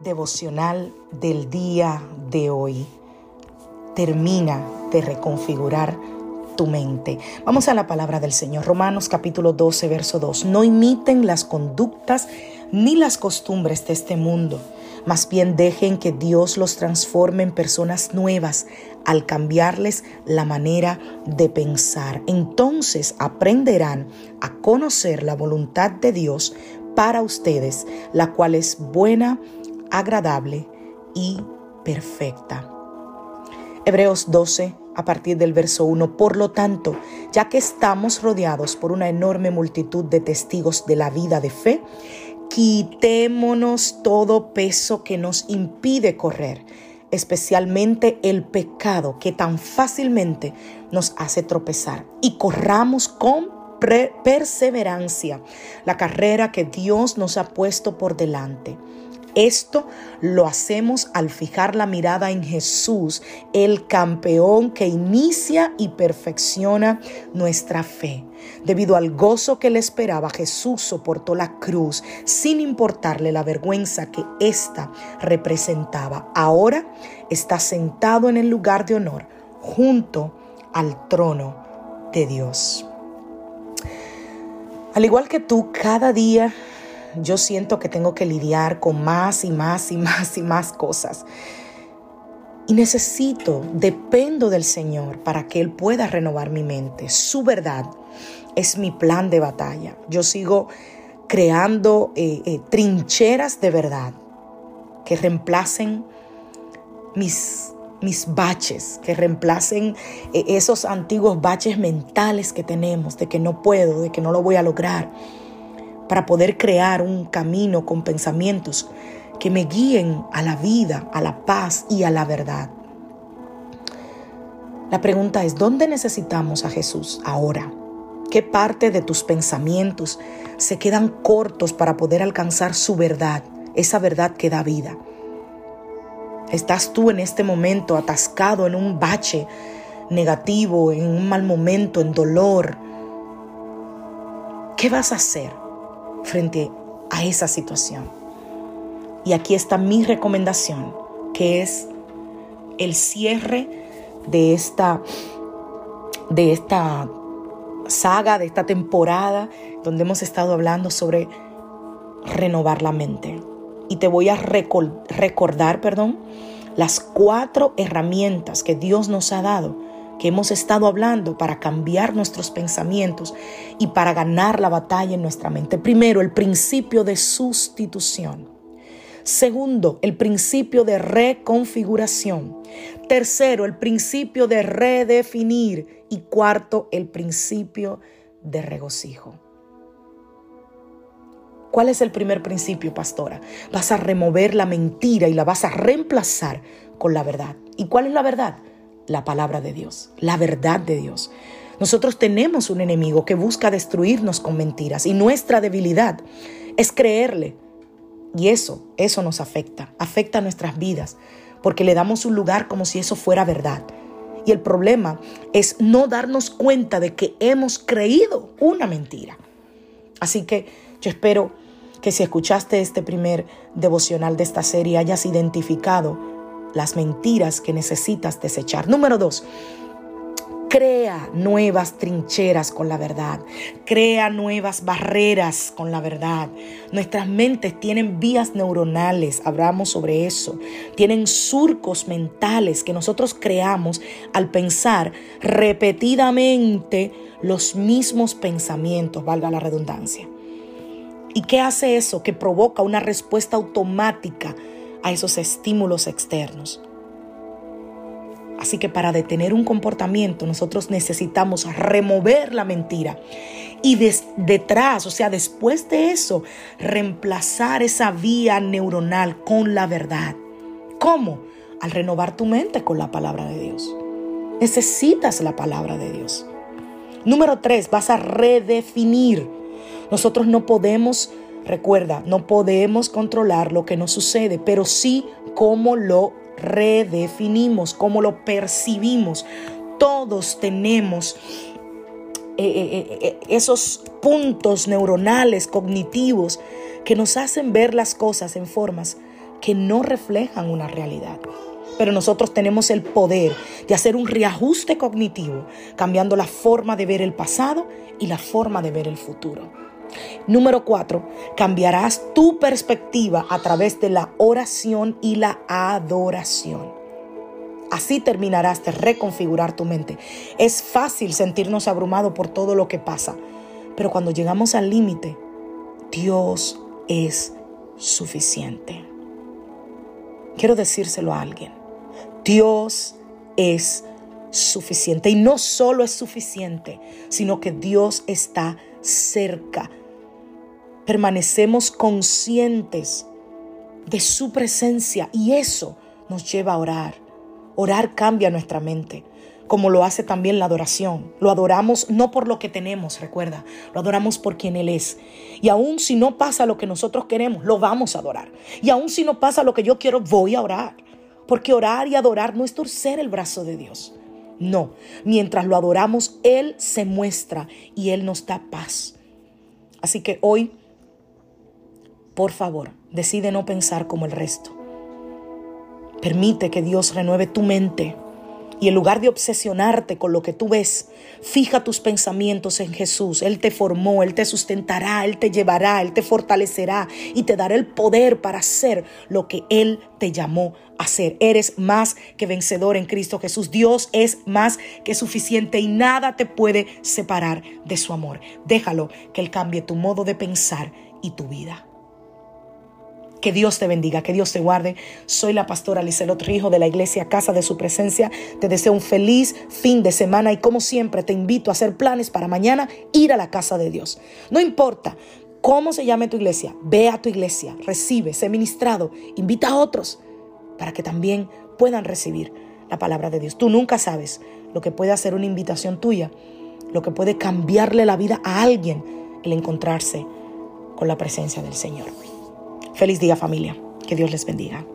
Devocional del día de hoy. Termina de reconfigurar tu mente. Vamos a la palabra del Señor. Romanos capítulo 12, verso 2. No imiten las conductas ni las costumbres de este mundo. Más bien dejen que Dios los transforme en personas nuevas al cambiarles la manera de pensar. Entonces aprenderán a conocer la voluntad de Dios para ustedes, la cual es buena, agradable y perfecta. Hebreos 12, a partir del verso 1, por lo tanto, ya que estamos rodeados por una enorme multitud de testigos de la vida de fe, quitémonos todo peso que nos impide correr, especialmente el pecado que tan fácilmente nos hace tropezar, y corramos con perseverancia la carrera que Dios nos ha puesto por delante esto lo hacemos al fijar la mirada en Jesús, el campeón que inicia y perfecciona nuestra fe. Debido al gozo que le esperaba, Jesús soportó la cruz sin importarle la vergüenza que ésta representaba. Ahora está sentado en el lugar de honor junto al trono de Dios. Al igual que tú, cada día yo siento que tengo que lidiar con más y más y más y más cosas. Y necesito, dependo del Señor para que Él pueda renovar mi mente. Su verdad es mi plan de batalla. Yo sigo creando eh, eh, trincheras de verdad que reemplacen mis, mis baches, que reemplacen eh, esos antiguos baches mentales que tenemos de que no puedo, de que no lo voy a lograr para poder crear un camino con pensamientos que me guíen a la vida, a la paz y a la verdad. La pregunta es, ¿dónde necesitamos a Jesús ahora? ¿Qué parte de tus pensamientos se quedan cortos para poder alcanzar su verdad, esa verdad que da vida? ¿Estás tú en este momento atascado en un bache negativo, en un mal momento, en dolor? ¿Qué vas a hacer? Frente a esa situación. Y aquí está mi recomendación, que es el cierre de esta, de esta saga, de esta temporada, donde hemos estado hablando sobre renovar la mente. Y te voy a recordar, perdón, las cuatro herramientas que Dios nos ha dado que hemos estado hablando para cambiar nuestros pensamientos y para ganar la batalla en nuestra mente. Primero, el principio de sustitución. Segundo, el principio de reconfiguración. Tercero, el principio de redefinir. Y cuarto, el principio de regocijo. ¿Cuál es el primer principio, pastora? Vas a remover la mentira y la vas a reemplazar con la verdad. ¿Y cuál es la verdad? La palabra de Dios, la verdad de Dios. Nosotros tenemos un enemigo que busca destruirnos con mentiras y nuestra debilidad es creerle. Y eso, eso nos afecta, afecta a nuestras vidas, porque le damos un lugar como si eso fuera verdad. Y el problema es no darnos cuenta de que hemos creído una mentira. Así que yo espero que si escuchaste este primer devocional de esta serie hayas identificado las mentiras que necesitas desechar. Número dos, Crea nuevas trincheras con la verdad. Crea nuevas barreras con la verdad. Nuestras mentes tienen vías neuronales, hablamos sobre eso. Tienen surcos mentales que nosotros creamos al pensar repetidamente los mismos pensamientos, valga la redundancia. ¿Y qué hace eso? Que provoca una respuesta automática a esos estímulos externos. Así que para detener un comportamiento nosotros necesitamos remover la mentira y detrás, o sea, después de eso, reemplazar esa vía neuronal con la verdad. ¿Cómo? Al renovar tu mente con la palabra de Dios. Necesitas la palabra de Dios. Número tres, vas a redefinir. Nosotros no podemos, recuerda, no podemos controlar lo que nos sucede, pero sí cómo lo redefinimos, cómo lo percibimos. Todos tenemos eh, eh, eh, esos puntos neuronales, cognitivos, que nos hacen ver las cosas en formas que no reflejan una realidad. Pero nosotros tenemos el poder de hacer un reajuste cognitivo, cambiando la forma de ver el pasado y la forma de ver el futuro. Número cuatro, cambiarás tu perspectiva a través de la oración y la adoración. Así terminarás de reconfigurar tu mente. Es fácil sentirnos abrumados por todo lo que pasa, pero cuando llegamos al límite, Dios es suficiente. Quiero decírselo a alguien. Dios es suficiente. Y no solo es suficiente, sino que Dios está cerca permanecemos conscientes de su presencia y eso nos lleva a orar. Orar cambia nuestra mente, como lo hace también la adoración. Lo adoramos no por lo que tenemos, recuerda, lo adoramos por quien Él es. Y aun si no pasa lo que nosotros queremos, lo vamos a adorar. Y aun si no pasa lo que yo quiero, voy a orar. Porque orar y adorar no es torcer el brazo de Dios. No, mientras lo adoramos, Él se muestra y Él nos da paz. Así que hoy por favor, decide no pensar como el resto. Permite que Dios renueve tu mente y en lugar de obsesionarte con lo que tú ves, fija tus pensamientos en Jesús. Él te formó, Él te sustentará, Él te llevará, Él te fortalecerá y te dará el poder para hacer lo que Él te llamó a hacer. Eres más que vencedor en Cristo Jesús. Dios es más que suficiente y nada te puede separar de su amor. Déjalo que Él cambie tu modo de pensar y tu vida. Que Dios te bendiga, que Dios te guarde. Soy la pastora Lizelot Rijo de la iglesia Casa de Su Presencia. Te deseo un feliz fin de semana y como siempre te invito a hacer planes para mañana ir a la casa de Dios. No importa cómo se llame tu iglesia, ve a tu iglesia, recibe, sé ministrado, invita a otros para que también puedan recibir la palabra de Dios. Tú nunca sabes lo que puede hacer una invitación tuya, lo que puede cambiarle la vida a alguien el encontrarse con la presencia del Señor. Feliz día familia. Que Dios les bendiga.